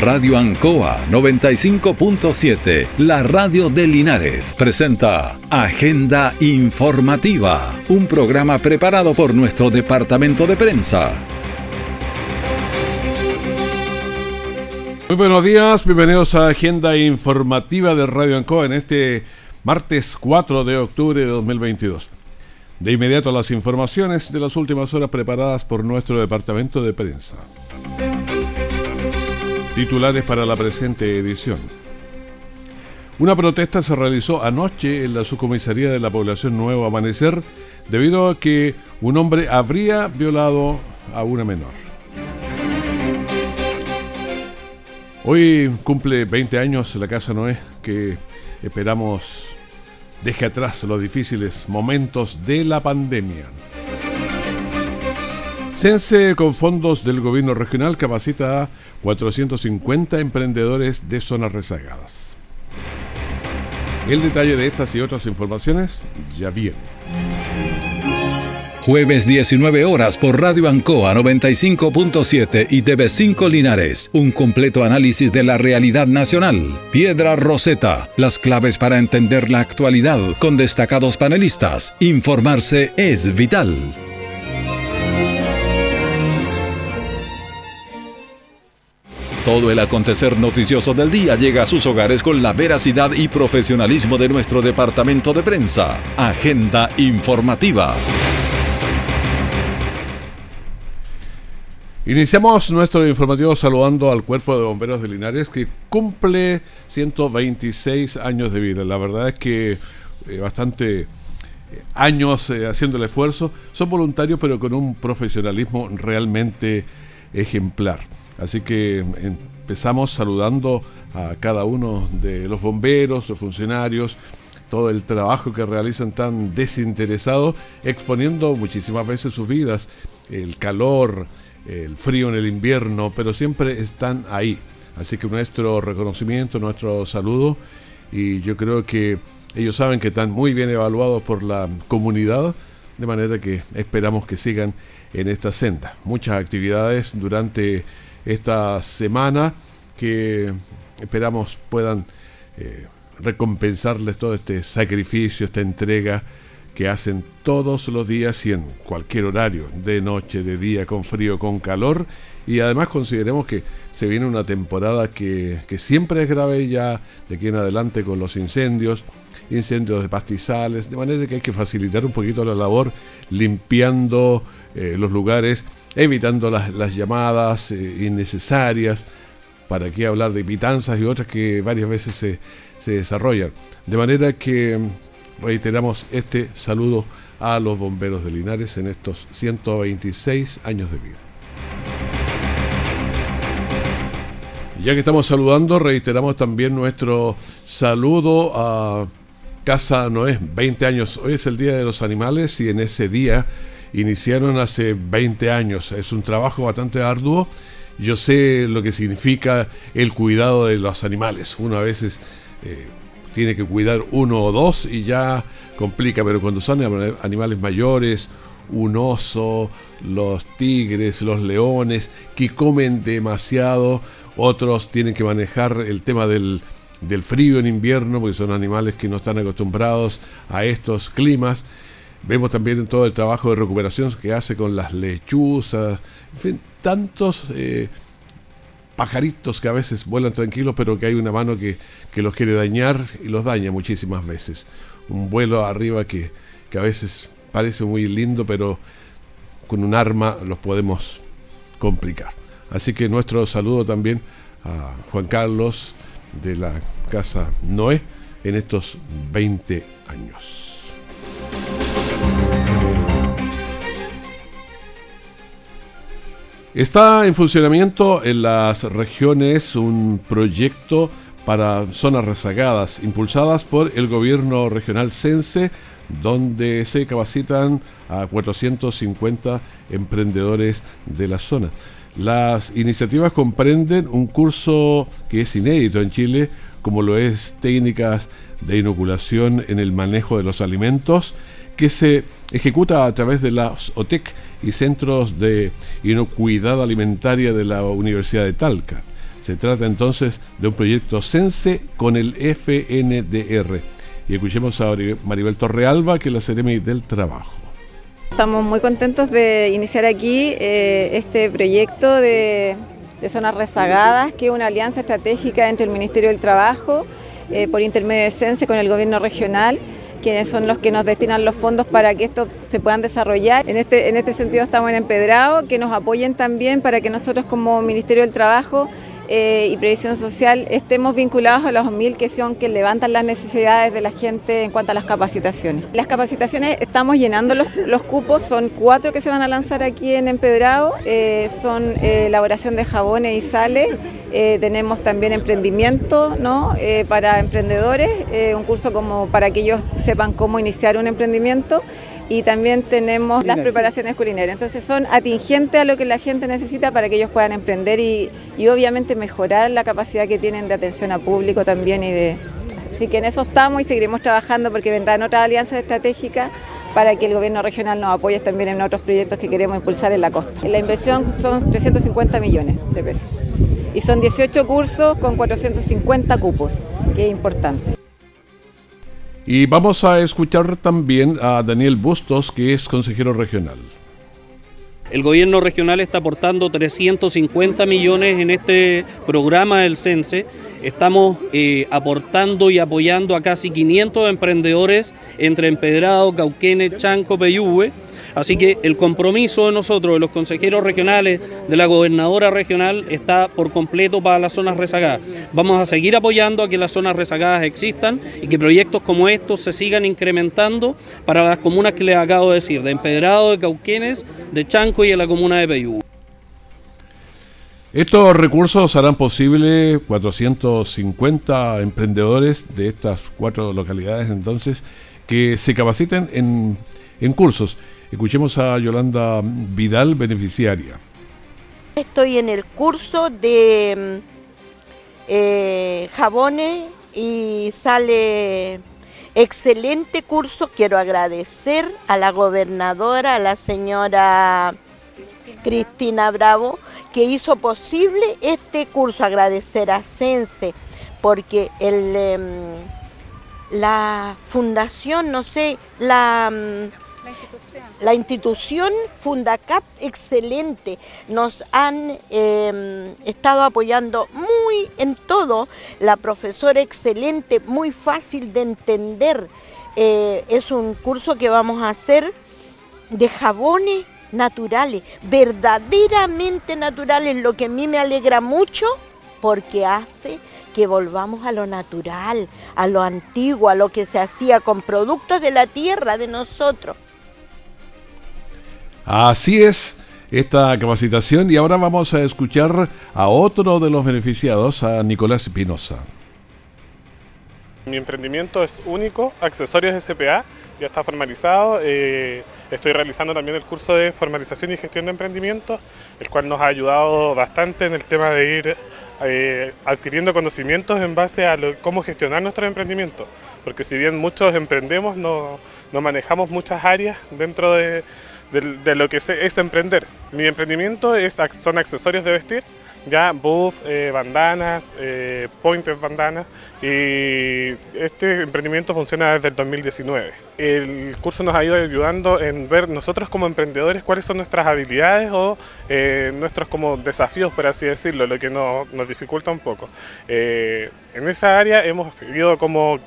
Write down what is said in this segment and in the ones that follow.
Radio Ancoa 95.7, la radio de Linares, presenta Agenda Informativa, un programa preparado por nuestro departamento de prensa. Muy buenos días, bienvenidos a Agenda Informativa de Radio Ancoa en este martes 4 de octubre de 2022. De inmediato las informaciones de las últimas horas preparadas por nuestro departamento de prensa. Titulares para la presente edición. Una protesta se realizó anoche en la subcomisaría de la población Nuevo Amanecer debido a que un hombre habría violado a una menor. Hoy cumple 20 años la Casa Noé que esperamos deje atrás los difíciles momentos de la pandemia. Sense con fondos del gobierno regional capacita a 450 emprendedores de zonas rezagadas. El detalle de estas y otras informaciones ya viene. Jueves 19 horas por Radio Ancoa 95.7 y TV5 Linares. Un completo análisis de la realidad nacional. Piedra Roseta. Las claves para entender la actualidad con destacados panelistas. Informarse es vital. Todo el acontecer noticioso del día llega a sus hogares con la veracidad y profesionalismo de nuestro departamento de prensa. Agenda informativa. Iniciamos nuestro informativo saludando al Cuerpo de Bomberos de Linares que cumple 126 años de vida. La verdad es que eh, bastante eh, años eh, haciendo el esfuerzo. Son voluntarios pero con un profesionalismo realmente ejemplar. Así que empezamos saludando a cada uno de los bomberos, los funcionarios, todo el trabajo que realizan tan desinteresado, exponiendo muchísimas veces sus vidas, el calor, el frío en el invierno, pero siempre están ahí. Así que nuestro reconocimiento, nuestro saludo, y yo creo que ellos saben que están muy bien evaluados por la comunidad, de manera que esperamos que sigan en esta senda. Muchas actividades durante esta semana que esperamos puedan eh, recompensarles todo este sacrificio, esta entrega que hacen todos los días y en cualquier horario, de noche, de día, con frío, con calor. Y además consideremos que se viene una temporada que, siempre es grave ya de aquí en adelante con los incendios, incendios de pastizales, de manera que hay que facilitar un poquito la labor limpiando eh, los lugares, evitando las, llamadas eh, innecesarias, para aquí hablar de pitanzas y otras que varias veces se, se desarrollan. De manera que reiteramos este saludo a los bomberos de Linares en estos 126 años de vida. Ya que estamos saludando, reiteramos también nuestro saludo a Casa Noé, 20 años. Hoy es el Día de los Animales y en ese día iniciaron hace 20 años. Es un trabajo bastante arduo. Yo sé lo que significa el cuidado de los animales. Uno a veces eh, tiene que cuidar uno o dos y ya complica, pero cuando son animales mayores, un oso, los tigres, los leones, que comen demasiado, otros tienen que manejar el tema del, del frío en invierno, porque son animales que no están acostumbrados a estos climas. Vemos también todo el trabajo de recuperación que hace con las lechuzas, en fin, tantos eh, pajaritos que a veces vuelan tranquilos, pero que hay una mano que, los quiere dañar y los daña muchísimas veces. Un vuelo arriba que, que a veces parece muy lindo, pero con un arma los podemos complicar. Así que nuestro saludo también a Juan Carlos de la Casa Noé en estos 20 años. Está en funcionamiento en las regiones un proyecto para zonas rezagadas, impulsadas por el gobierno regional Sense, donde se capacitan a 450 emprendedores de la zona. Las iniciativas comprenden un curso que es inédito en Chile, como lo es técnicas de inoculación en el manejo de los alimentos, que se ejecuta a través de las OTEC y centros de inocuidad alimentaria de la Universidad de Talca. Se trata entonces de un proyecto CENSE con el FNDR. Y escuchemos a Maribel Torrealba, que es la Ceremi del Trabajo. Estamos muy contentos de iniciar aquí eh, este proyecto de, zonas rezagadas, que es una alianza estratégica entre el Ministerio del Trabajo, eh, por intermedio de CENSE con el gobierno regional quienes son los que nos destinan los fondos para que esto se puedan desarrollar. En este, en este sentido estamos en Empedrado, que nos apoyen también para que nosotros como Ministerio del Trabajo eh, y Previsión Social estemos vinculados a los mil que son que levantan las necesidades de la gente en cuanto a las capacitaciones. Las capacitaciones estamos llenando los, cupos, son cuatro que se van a lanzar aquí en Empedrado, eh, son eh, elaboración de jabones y sales, tenemos también emprendimiento ¿no? para emprendedores, un curso como para que ellos sepan cómo iniciar un emprendimiento y también tenemos las preparaciones culinarias. Entonces son atingentes a lo que la gente necesita para que ellos puedan emprender y, obviamente mejorar la capacidad que tienen de atención a público también y de... Así que en eso estamos y seguiremos trabajando porque vendrán otras alianzas estratégicas para que el gobierno regional nos apoye también en otros proyectos que queremos impulsar en la costa. La inversión son 350 millones de pesos y son 18 cursos con 450 cupos, que es importante. Y vamos a escuchar también a Daniel Bustos, que es consejero regional. El gobierno regional está aportando 350 millones en este programa del CENSE. Estamos eh, aportando y apoyando a casi 500 emprendedores entre Empedrado, Cauquenes, Chanco, Peyúgue Así que el compromiso de nosotros, de los consejeros regionales, de la gobernadora regional, está por completo para las zonas rezagadas. Vamos a seguir apoyando a que las zonas rezagadas existan y que proyectos como estos se sigan incrementando para las comunas que les acabo de decir, de Empedrado, de Cauquenes, de Chanco y de la comuna de Peyú. Estos recursos harán posible 450 emprendedores de estas cuatro localidades entonces que se capaciten en, en cursos. Escuchemos a Yolanda Vidal, beneficiaria. Estoy en el curso de eh, jabones y sale excelente curso. Quiero agradecer a la gobernadora, a la señora Cristina Bravo, que hizo posible este curso. Agradecer a Sense, porque em, la fundación, no sé, la... La institución Fundacap, excelente. Nos han em, estado apoyando muy en todo. La profesora excelente, muy fácil de entender. Eh, es un curso que vamos a hacer de jabones naturales, verdaderamente naturales, lo que a mí me alegra mucho porque hace que volvamos a lo natural, a lo antiguo, a lo que se hacía con productos de la tierra de nosotros. Así es esta capacitación y ahora vamos a escuchar a otro de los beneficiados, a Nicolás Espinosa. Mi emprendimiento es único, accesorios SPA, ya está formalizado. Eh, estoy realizando también el curso de formalización y gestión de emprendimiento, el cual nos ha ayudado bastante en el tema de ir eh, adquiriendo conocimientos en base a cómo gestionar nuestro emprendimiento. Porque si bien muchos emprendemos, no manejamos muchas áreas dentro de, de, lo que es, emprender. Mi emprendimiento es, son accesorios de vestir, ya buff, eh, bandanas, eh, pointers bandanas y este emprendimiento funciona desde el 2019. El curso nos ha ido ayudando en ver nosotros como emprendedores cuáles son nuestras habilidades o eh, nuestros como desafíos, por así decirlo, lo que nos, nos dificulta un poco. Eh, en esa área hemos ido como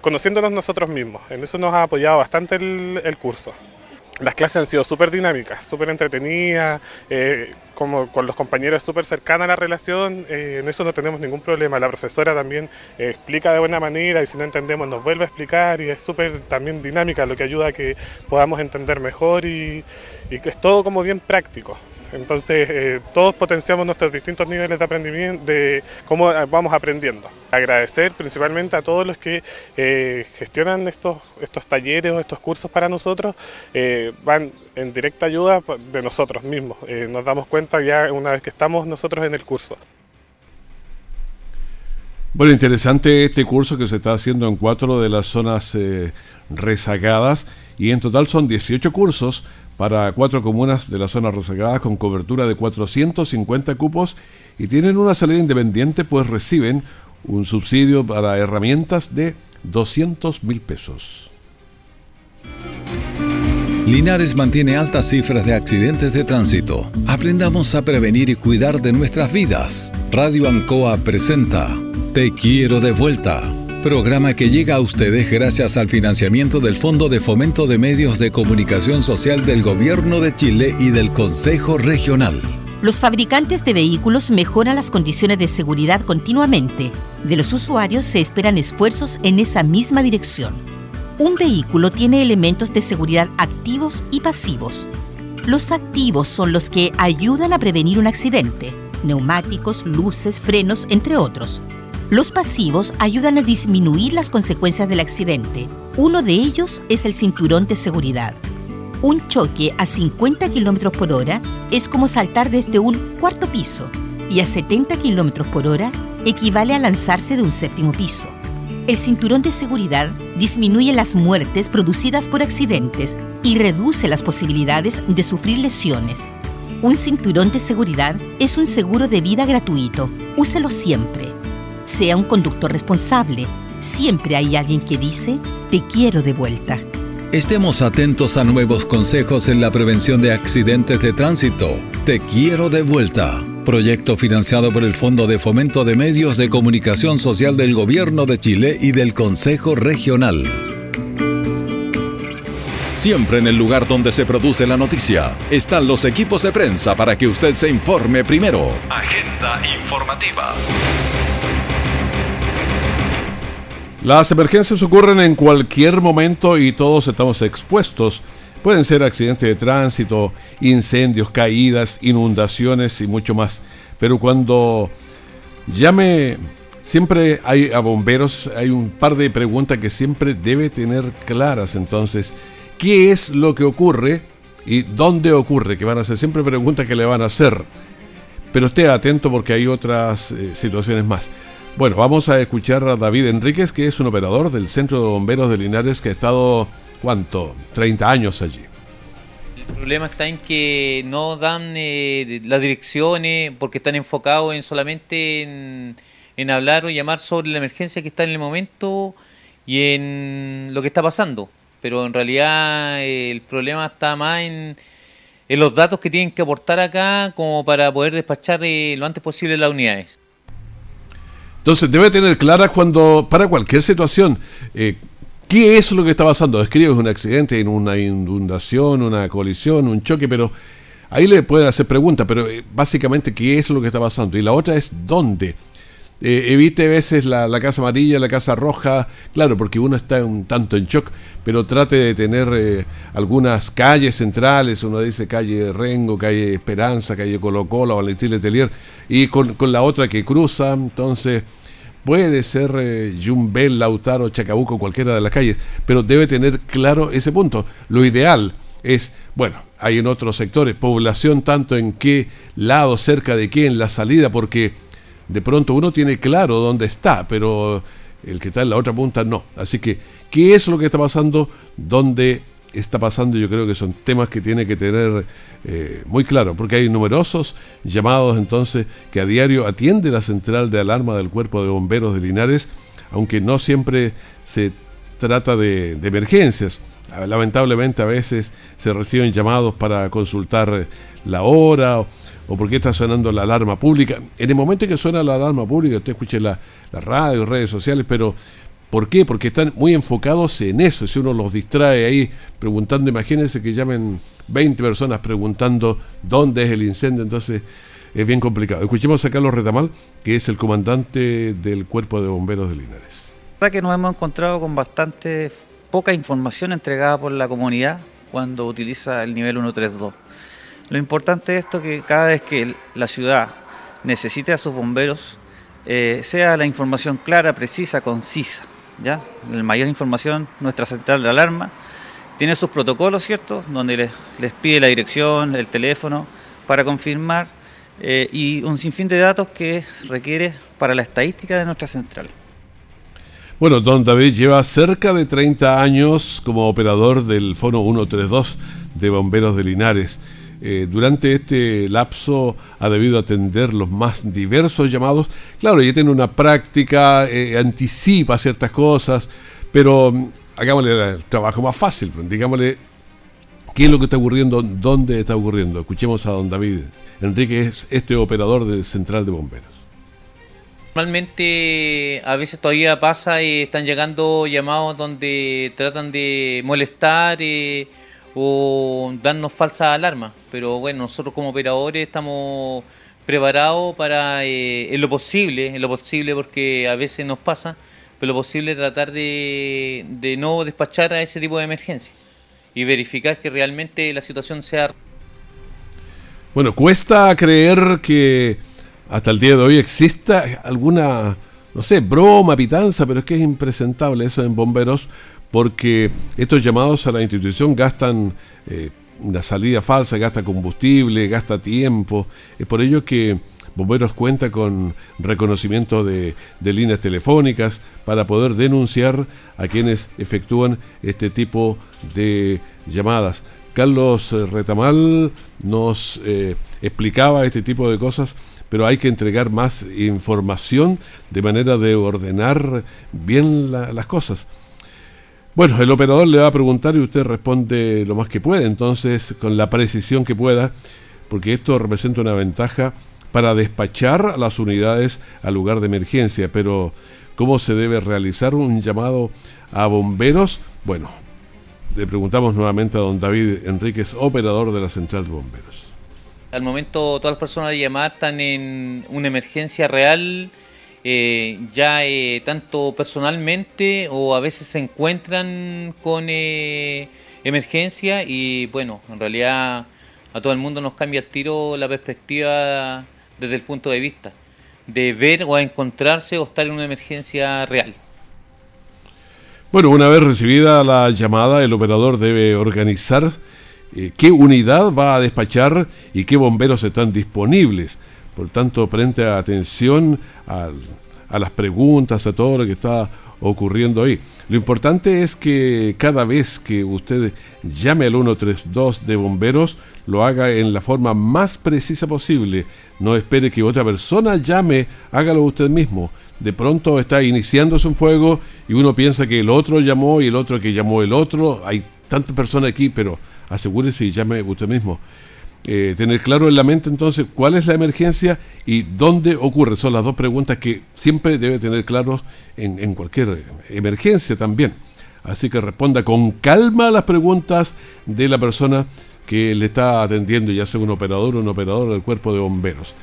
conociéndonos nosotros mismos, en eso nos ha apoyado bastante el curso. Las clases han sido súper dinámicas, súper entretenidas, eh, como con los compañeros súper cercana la relación, eh, en eso no tenemos ningún problema. La profesora también eh, explica de buena manera y si no entendemos nos vuelve a explicar y es súper también dinámica, lo que ayuda a que podamos entender mejor y que es todo como bien práctico. Entonces, eh, todos potenciamos nuestros distintos niveles de aprendimiento, de cómo eh, vamos aprendiendo. Agradecer principalmente a todos los que eh, gestionan estos, estos talleres o estos cursos para nosotros, van en directa ayuda de nosotros mismos. nos damos cuenta ya una vez que estamos nosotros en el curso. Bueno, interesante este curso que se está haciendo en cuatro de las zonas rezagadas y en total son 18 cursos para cuatro comunas de la zona rezagada con cobertura de 450 cupos y tienen una salida independiente, pues reciben un subsidio para herramientas de 200 mil pesos. Linares mantiene altas cifras de accidentes de tránsito. Aprendamos a prevenir y cuidar de nuestras vidas. Radio Ancoa presenta Te quiero de vuelta. Programa que llega a ustedes gracias al financiamiento del Fondo de Fomento de Medios de Comunicación Social del Gobierno de Chile y del Consejo Regional. Los fabricantes de vehículos mejoran las condiciones de seguridad continuamente. De los usuarios se esperan esfuerzos en esa misma dirección. Un vehículo tiene elementos de seguridad activos y pasivos. Los activos son los que ayudan a prevenir un accidente, neumáticos, luces, frenos, entre otros. Los pasivos ayudan a disminuir las consecuencias del accidente. Uno de ellos es el cinturón de seguridad. Un choque a 50 km por hora es como saltar desde un cuarto piso y a 70 km por hora equivale a lanzarse de un séptimo piso. El cinturón de seguridad disminuye las muertes producidas por accidentes y reduce las posibilidades de sufrir lesiones. Un cinturón de seguridad es un seguro de vida gratuito. Úselo siempre. Sea un conductor responsable. Siempre hay alguien que dice, te quiero de vuelta. Estemos atentos a nuevos consejos en la prevención de accidentes de tránsito. Te quiero de vuelta. Proyecto financiado por el Fondo de Fomento de Medios de Comunicación Social del Gobierno de Chile y del Consejo Regional. Siempre en el lugar donde se produce la noticia están los equipos de prensa para que usted se informe primero. Agenda informativa. Las emergencias ocurren en cualquier momento y todos estamos expuestos. Pueden ser accidentes de tránsito, incendios, caídas, inundaciones y mucho más. Pero cuando llame, siempre hay a bomberos, hay un par de preguntas que siempre debe tener claras. Entonces, ¿qué es lo que ocurre y dónde ocurre? Que van a ser siempre preguntas que le van a hacer. Pero esté atento porque hay otras eh, situaciones más. Bueno, vamos a escuchar a David Enríquez, que es un operador del Centro de Bomberos de Linares que ha estado, ¿cuánto? 30 años allí. El problema está en que no dan eh, las direcciones porque están enfocados en solamente en, hablar o llamar sobre la emergencia que está en el momento y en lo que está pasando. Pero en realidad eh, el problema está más en, los datos que tienen que aportar acá como para poder despachar eh, lo antes posible las unidades. Entonces debe tener clara cuando, para cualquier situación, eh, qué es lo que está pasando. Escribes un accidente, una inundación, una colisión, un choque, pero ahí le pueden hacer preguntas, pero eh, básicamente qué es lo que está pasando. Y la otra es dónde. Eh, evite a veces la, casa amarilla, la casa roja, claro, porque uno está un tanto en shock, pero trate de tener algunas calles centrales, uno dice calle Rengo, calle Esperanza, calle Colo Colo, Valentín Letelier, y con, con la otra que cruza, entonces Puede ser eh, Jumbel, Lautaro, Chacabuco, cualquiera de las calles, pero debe tener claro ese punto. Lo ideal es, bueno, hay en otros sectores, población tanto en qué lado, cerca de qué, en la salida, porque de pronto uno tiene claro dónde está, pero el que está en la otra punta no. Así que, ¿qué es lo que está pasando? ¿Dónde está pasando? Yo creo que son temas que tiene que tener eh, muy claro, porque hay numerosos llamados entonces que a diario atiende la central de alarma del Cuerpo de Bomberos de Linares, aunque no siempre se trata de, emergencias. Lamentablemente a veces se reciben llamados para consultar la hora o, porque está sonando la alarma pública. En el momento en que suena la alarma pública, usted escuche la, la radio, redes sociales, pero ¿Por qué? Porque están muy enfocados en eso. Si uno los distrae ahí preguntando, imagínense que llamen 20 personas preguntando dónde es el incendio, entonces es bien complicado. Escuchemos a Carlos Retamal, que es el comandante del Cuerpo de Bomberos de Linares. La que nos hemos encontrado con bastante poca información entregada por la comunidad cuando utiliza el nivel 132. Lo importante es esto que cada vez que la ciudad necesite a sus bomberos, eh, sea la información clara, precisa, concisa. ¿ya? La mayor información, nuestra central de alarma, tiene sus protocolos, ¿cierto? Donde les, pide la dirección, el teléfono, para confirmar eh, y un sinfín de datos que requiere para la estadística de nuestra central. Bueno, don David lleva cerca de 30 años como operador del Fono 132 de Bomberos de Linares. Eh, durante este lapso ha debido atender los más diversos llamados. Claro, ya tiene una práctica, eh, anticipa ciertas cosas, pero mm, hagámosle el trabajo más fácil, pues, digámosle qué es lo que está ocurriendo, dónde está ocurriendo. Escuchemos a don David Enrique, es este operador del Central de Bomberos. Normalmente a veces todavía pasa y están llegando llamados donde tratan de molestar eh, o darnos falsa alarma. Pero bueno, nosotros como operadores estamos preparados para, eh, en lo posible, en lo posible porque a veces nos pasa, pero lo posible tratar de, de no despachar a ese tipo de emergencia y verificar que realmente la situación sea... Bueno, cuesta creer que hasta el día de hoy exista alguna, no sé, broma, pitanza, pero es que es impresentable eso en bomberos porque estos llamados a la institución gastan eh, una salida falsa, gasta combustible, gasta tiempo. Es por ello que Bomberos cuenta con reconocimiento de, líneas telefónicas para poder denunciar a quienes efectúan este tipo de llamadas. Carlos Retamal nos eh, explicaba este tipo de cosas pero hay que entregar más información de manera de ordenar bien las cosas. Bueno, el operador le va a preguntar y usted responde lo más que puede, entonces con la precisión que pueda, porque esto representa una ventaja para despachar las unidades al lugar de emergencia, pero ¿cómo se debe realizar un llamado a bomberos? Bueno, le preguntamos nuevamente a don David Enríquez, operador de la Central de Bomberos. Al momento todas las personas de llamar están en una emergencia real, eh, ya eh, tanto personalmente o a veces se encuentran con eh, emergencia y bueno, en realidad a todo el mundo nos cambia el tiro la perspectiva desde el punto de vista de ver o encontrarse o estar en una emergencia real. Bueno, una vez recibida la llamada, el operador debe organizar eh, qué unidad va a despachar y qué bomberos están disponibles. Por tanto, frente a atención a las preguntas, a todo lo que está ocurriendo ahí. Lo importante es que cada vez que usted llame al 132 de bomberos, lo haga en la forma más precisa posible. No espere que otra persona llame, hágalo usted mismo. De pronto está iniciándose un fuego y uno piensa que el otro llamó y el otro que llamó el otro. Hay tantas personas aquí, pero asegúrese y llame usted mismo. Eh, tener claro en la mente entonces cuál es la emergencia y dónde ocurre. Son las dos preguntas que siempre debe tener claros en, en cualquier emergencia también. Así que responda con calma a las preguntas de la persona que le está atendiendo, ya sea un operador o un operador del cuerpo de bomberos.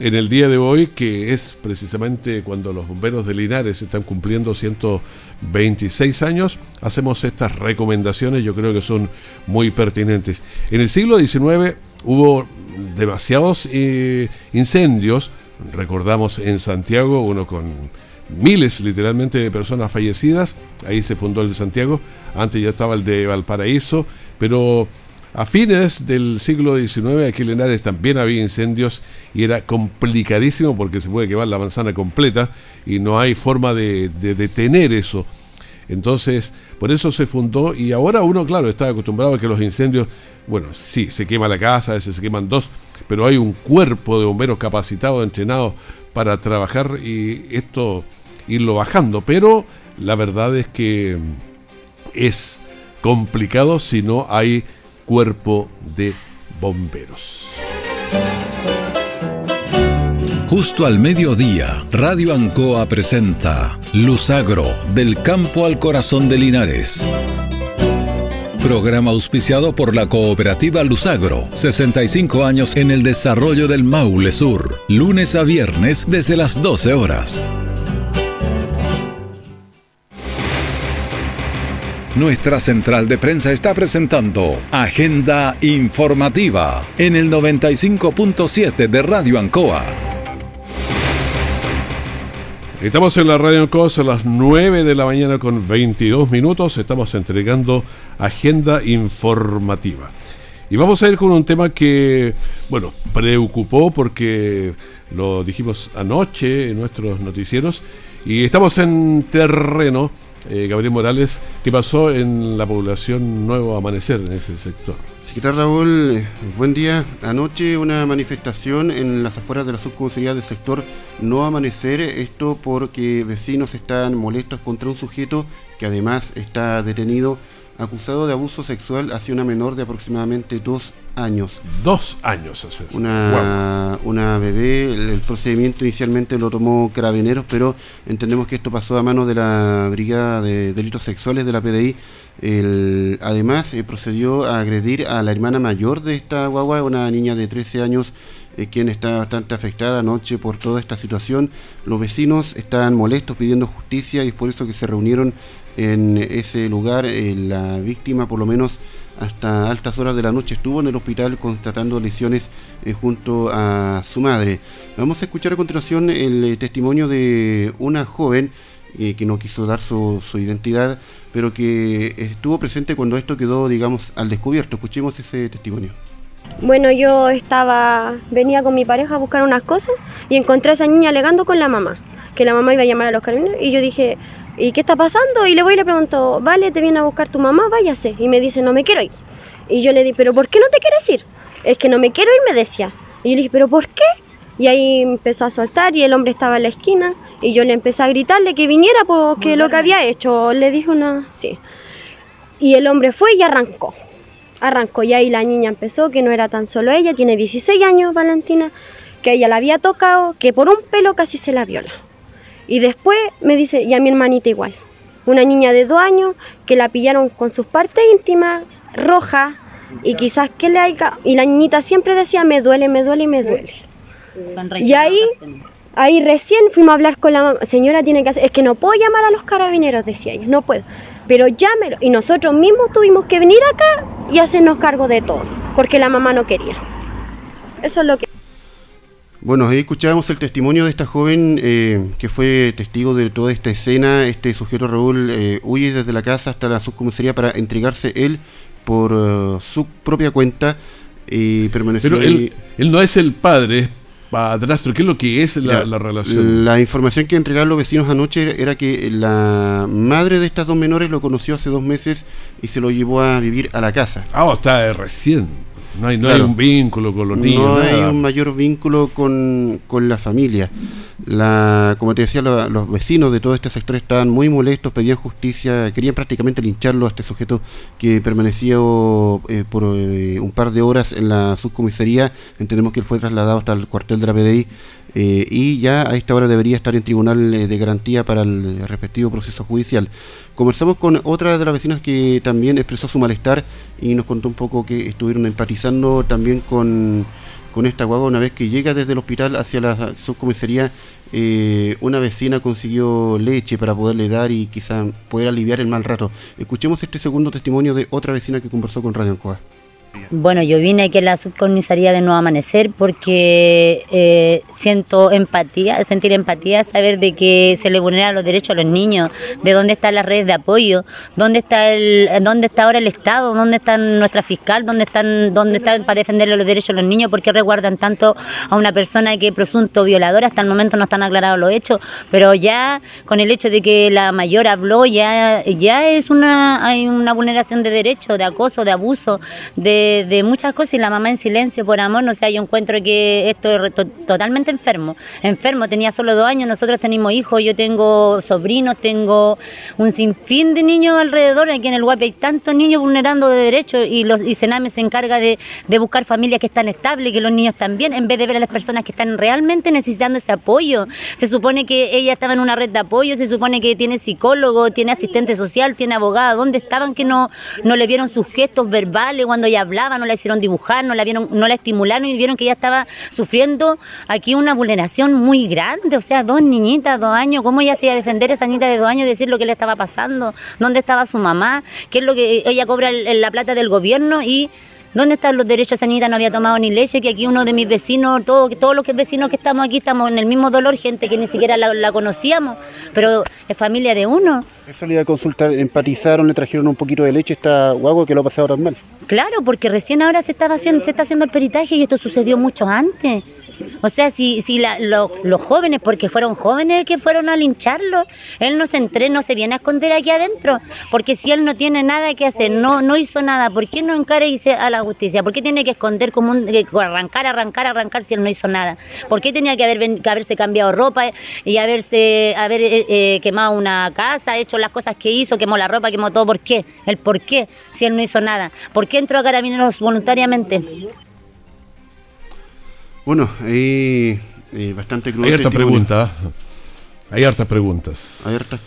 En el día de hoy, que es precisamente cuando los bomberos de Linares están cumpliendo 126 años, hacemos estas recomendaciones, yo creo que son muy pertinentes. En el siglo XIX hubo demasiados eh, incendios, recordamos en Santiago, uno con miles literalmente de personas fallecidas, ahí se fundó el de Santiago, antes ya estaba el de Valparaíso, pero a fines del siglo XIX aquí en Linares también había incendios y era complicadísimo porque se puede quemar la manzana completa y no hay forma de, detener eso. Entonces, por eso se fundó y ahora uno, claro, está acostumbrado a que los incendios, bueno, sí, se quema la casa, a veces se queman dos, pero hay un cuerpo de bomberos capacitados, entrenados para trabajar y esto irlo bajando. Pero la verdad es que es complicado si no hay cuerpo de bomberos. Justo al mediodía, Radio Ancoa presenta Luzagro, del campo al corazón de Linares. Programa auspiciado por la cooperativa Luzagro, 65 años en el desarrollo del Maule Sur, lunes a viernes desde las 12 horas. Nuestra central de prensa está presentando Agenda Informativa en el 95.7 de Radio Ancoa. Estamos en la Radio Ancoa a las 9 de la mañana con 22 minutos. Estamos entregando Agenda Informativa. Y vamos a ir con un tema que, bueno, preocupó porque lo dijimos anoche en nuestros noticieros y estamos en terreno eh, Gabriel Morales, ¿qué pasó en la población Nuevo Amanecer, en ese sector? Sí, ¿qué tal Raúl? Buen día. Anoche una manifestación en las afueras de la subcomisaría del sector No Amanecer, esto porque vecinos están molestos contra un sujeto que además está detenido acusado de abuso sexual hacia una menor de aproximadamente dos años. Dos años hace eso. Una, una bebé, el, el procedimiento inicialmente lo tomó Carabineros, pero entendemos que esto pasó a manos de la Brigada de Delitos Sexuales de la PDI. El- además, eh, procedió a agredir a la hermana mayor de esta guagua, una niña de 13 años, eh, quien está bastante afectada anoche por toda esta situación. Los vecinos están molestos pidiendo justicia y es por eso que se reunieron en ese lugar. Eh, la víctima, por lo menos hasta altas horas de la noche, estuvo en el hospital constatando lesiones eh, junto a su madre. Vamos a escuchar a continuación el eh, testimonio de una joven eh, que no quiso dar su, identidad, pero que estuvo presente cuando esto quedó, digamos, al descubierto. Escuchemos ese testimonio. Bueno, yo estaba, venía con mi pareja a buscar unas cosas y encontré a esa niña alegando con la mamá, que la mamá iba a llamar a los carabineros y yo dije, ¿y qué está pasando? Y le voy y le pregunto, vale, te viene a buscar tu mamá, váyase. Y me dice, no me quiero ir. Y yo le dije, ¿pero por qué no te quieres ir? Es que no me quiero ir, me decía. Y yo le dije, ¿pero por qué? Y ahí empezó a soltar y el hombre estaba en la esquina y yo le empecé a gritarle que viniera porque lo que había hecho. Le dije una, sí. Y el hombre fue y arrancó. Arrancó y ahí la niña empezó, que no era tan solo ella, tiene 16 años Valentina, que ella la había tocado, que por un pelo casi se la viola. Y después me dice, y a mi hermanita igual, una niña de dos años que la pillaron con sus partes íntimas, roja, y quizás que le haya... Y la niñita siempre decía, me duele, me duele y me duele. Y ahí, ahí recién fuimos a hablar con la mamá, señora tiene que hacer, es que no puedo llamar a los carabineros, decía ella, no puedo, pero llámelo. Y nosotros mismos tuvimos que venir acá y hacernos cargo de todo, porque la mamá no quería. Eso es lo que... Bueno, ahí escuchábamos el testimonio de esta joven eh, que fue testigo de toda esta escena. Este sujeto Raúl eh, huye desde la casa hasta la subcomisaría para entregarse él por eh, su propia cuenta y permaneció Pero ahí. él, él no es el padre, es padrastro. ¿Qué es lo que es la, relación? La información que entregaron los vecinos anoche era, que la madre de estas dos menores lo conoció hace dos meses y se lo llevó a vivir a la casa. Ah, oh, está de recién. No hay, no Claro. hay un vínculo con los niños. No hay un mayor vínculo con, con la familia. La, como te decía, la- los vecinos de todo este sector estaban muy molestos, pedían justicia, querían prácticamente lincharlo a este sujeto que permanecía eh, por eh, un par de horas en la subcomisaría. Entendemos que él fue trasladado hasta el cuartel de la PDI eh, y ya a esta hora debería estar en tribunal eh, de garantía para el respectivo proceso judicial. Conversamos con otra de las vecinas que también expresó su malestar y nos contó un poco que estuvieron empatizando también con, con esta guagua. Una vez que llega desde el hospital hacia la subcomisaría, eh, una vecina consiguió leche para poderle dar y quizá poder aliviar el mal rato. Escuchemos este segundo testimonio de otra vecina que conversó con Radio Ancoa. Bueno, yo vine aquí a la subcomisaría de Nuevo Amanecer porque eh, siento empatía, sentir empatía, saber de que se le vulneran los derechos a los niños, de dónde están las redes de apoyo, dónde está el, dónde está ahora el Estado, dónde está nuestra fiscal, dónde están, dónde están para defenderle los derechos a los niños, porque resguardan tanto a una persona que es presunto violador, hasta el momento no están aclarados los hechos, pero ya con el hecho de que la mayor habló, ya, ya es una, hay una vulneración de derechos, de acoso, de abuso, de, de muchas cosas y la mamá en silencio por amor, no sé, yo encuentro que esto es totalmente enfermo, enfermo, tenía solo dos años, nosotros tenemos hijos, yo tengo sobrinos, tengo un sinfín de niños alrededor, aquí en el Guapi hay tantos niños vulnerando de derechos y los y Sename se encarga de, de buscar familias que están estables, que los niños también, en vez de ver a las personas que están realmente necesitando ese apoyo. Se supone que ella estaba en una red de apoyo, se supone que tiene psicólogo, tiene asistente social, tiene abogada, ¿dónde estaban que no, no le vieron sus gestos verbales cuando ella hablaba, no la hicieron dibujar, no la vieron, no la estimularon y vieron que ella estaba sufriendo aquí una vulneración muy grande, o sea, dos niñitas, dos años, ¿cómo ella se iba a defender a esa niñita de dos años y decir lo que le estaba pasando? ¿Dónde estaba su mamá? ¿Qué es lo que ella cobra el- la plata del gobierno y ¿Dónde están los derechos? Esa niñita no había tomado ni leche, que aquí uno de mis vecinos, todo- todos los que vecinos que estamos aquí estamos en el mismo dolor, gente que ni siquiera la, la conocíamos, pero es familia de uno. Eso le iba a consultar, empatizaron, le trajeron un poquito de leche a esta guagua que lo ha pasado tan mal. Claro, porque recién ahora se estaba haciendo, se está haciendo el peritaje y esto sucedió mucho antes. O sea, si, si la- lo- los jóvenes, porque fueron jóvenes que fueron a lincharlo, él no se entre, no se viene a esconder aquí adentro, porque si él no tiene nada que hacer, no, no hizo nada, ¿por qué no encara a la justicia? ¿Por qué tiene que esconder como un, arrancar, arrancar, arrancar si él no hizo nada? ¿Por qué tenía que, haber, que haberse cambiado ropa y haberse haber eh, eh, quemado una casa, hecho las cosas que hizo, quemó la ropa, quemó todo? ¿Por qué? ¿El por qué? Si él no hizo nada. ¿Por qué entró a Carabineros voluntariamente? Bueno, ahí eh, bastante crudo Hay el harta testimonio. pregunta. Hay hartas preguntas. Hay hartas,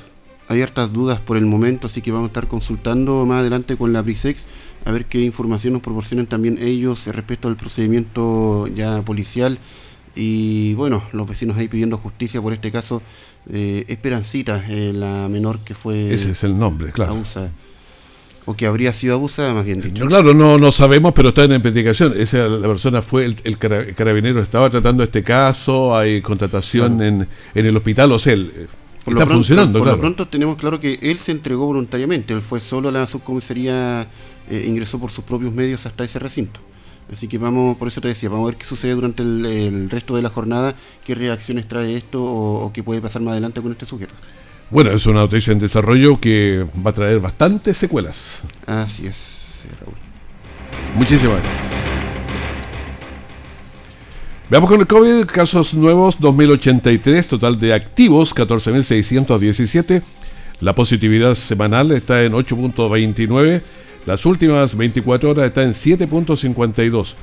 hay hartas dudas por el momento, así que vamos a estar consultando más adelante con la Brisex a ver qué información nos proporcionan también ellos respecto al procedimiento ya policial. Y bueno, los vecinos ahí pidiendo justicia por este caso. Eh, Esperancita, eh, la menor que fue Ese es el nombre, claro. abusada. O que habría sido abusada, más bien dicho. No, claro, no, no sabemos, pero está en investigación. Esa la persona fue el, el cara- carabinero estaba tratando este caso, hay contratación en, en el hospital, o sea, Por está lo pronto- funcionando, por claro. lo pronto tenemos claro que él se entregó voluntariamente, él fue solo a la subcomisaría, eh, ingresó por sus propios medios hasta ese recinto. Así que vamos, por eso te decía, vamos a ver qué sucede durante el, el resto de la jornada, qué reacciones trae esto o, o qué puede pasar más adelante con este sujeto. Bueno, es una noticia en desarrollo que va a traer bastantes secuelas. Así es, Raúl. Muchísimas gracias. Veamos con el COVID, casos nuevos 2083, total de activos 14.617. La positividad semanal está en 8.29. Las últimas 24 horas está en 7.52.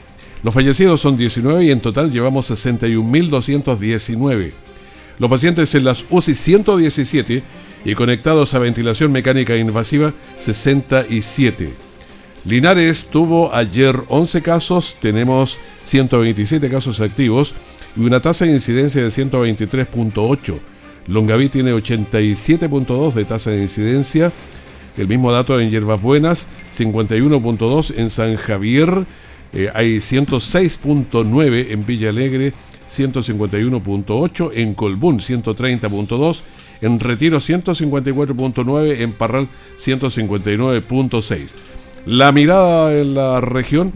Los fallecidos son 19 y en total llevamos 61.219. Los pacientes en las UCI 117 y conectados a ventilación mecánica invasiva 67. Linares tuvo ayer 11 casos, tenemos 127 casos activos y una tasa de incidencia de 123.8. Longaví tiene 87.2 de tasa de incidencia. El mismo dato en Hierbas Buenas, 51.2 en San Javier, eh, hay 106.9 en Villa Alegre, 151.8 en Colbún, 130.2 en Retiro, 154.9 en Parral, 159.6. La mirada en la región,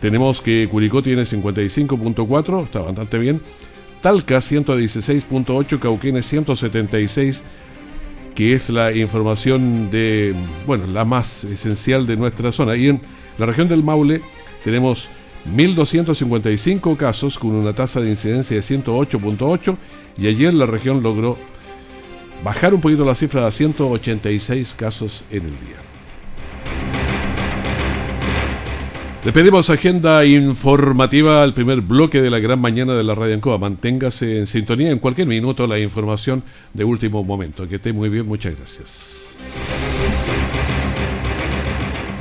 tenemos que Curicó tiene 55.4, está bastante bien. Talca 116.8, Cauquenes 176, que es la información de, bueno, la más esencial de nuestra zona. Y en la región del Maule tenemos 1.255 casos con una tasa de incidencia de 108.8 y ayer la región logró bajar un poquito la cifra a 186 casos en el día. Le pedimos agenda informativa al primer bloque de la gran mañana de la Radio Ancoa. Manténgase en sintonía en cualquier minuto la información de último momento. Que esté muy bien, muchas gracias.